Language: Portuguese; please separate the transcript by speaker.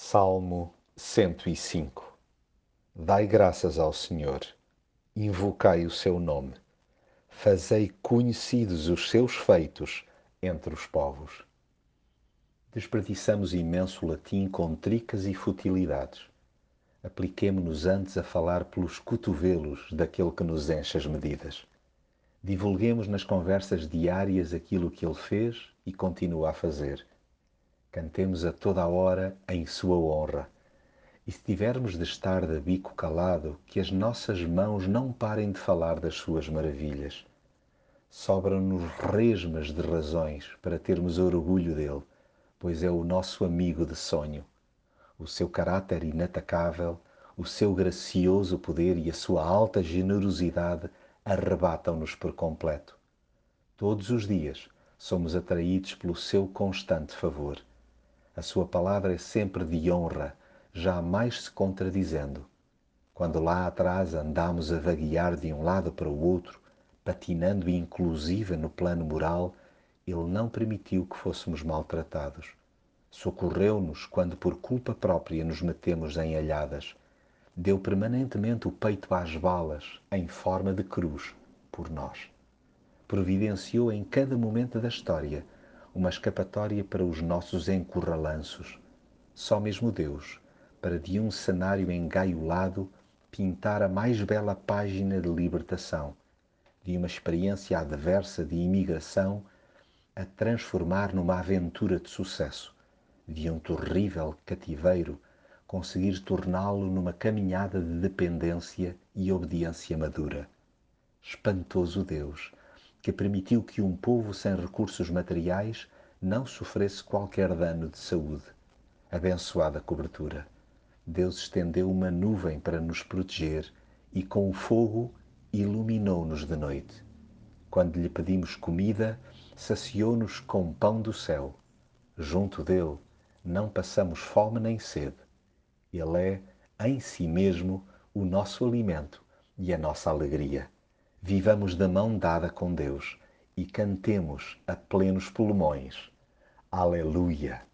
Speaker 1: Salmo 105 Dai graças ao Senhor, invocai o seu nome, fazei conhecidos os seus feitos entre os povos. Desperdiçamos imenso latim com tricas e futilidades. Apliquemo-nos antes a falar pelos cotovelos daquele que nos enche as medidas. Divulguemos nas conversas diárias aquilo que ele fez e continua a fazer Cantemos a toda a hora em sua honra. E se tivermos de estar de bico calado, que as nossas mãos não parem de falar das suas maravilhas. Sobram-nos resmas de razões para termos orgulho dele, pois é o nosso amigo de sonho. O seu caráter inatacável, o seu gracioso poder e a sua alta generosidade arrebatam-nos por completo. Todos os dias somos atraídos pelo seu constante favor. A sua palavra é sempre de honra, jamais se contradizendo. Quando lá atrás andamos a vaguear de um lado para o outro, patinando inclusive no plano moral, ele não permitiu que fôssemos maltratados. Socorreu-nos quando por culpa própria nos metemos em alhadas. Deu permanentemente o peito às balas, em forma de cruz, por nós. Providenciou em cada momento da história uma escapatória para os nossos encurralanços. Só mesmo Deus, para de um cenário engaiolado pintar a mais bela página de libertação, de uma experiência adversa de imigração a transformar numa aventura de sucesso, de um terrível cativeiro conseguir torná-lo numa caminhada de dependência e obediência madura. Espantoso Deus, que permitiu que um povo sem recursos materiais não sofresse qualquer dano de saúde. Abençoada cobertura. Deus estendeu uma nuvem para nos proteger e com o fogo iluminou-nos de noite. Quando lhe pedimos comida, saciou-nos com pão do céu. Junto dele não passamos fome nem sede. Ele é, em si mesmo, o nosso alimento e a nossa alegria vivamos da mão dada com Deus e cantemos a plenos pulmões. Aleluia!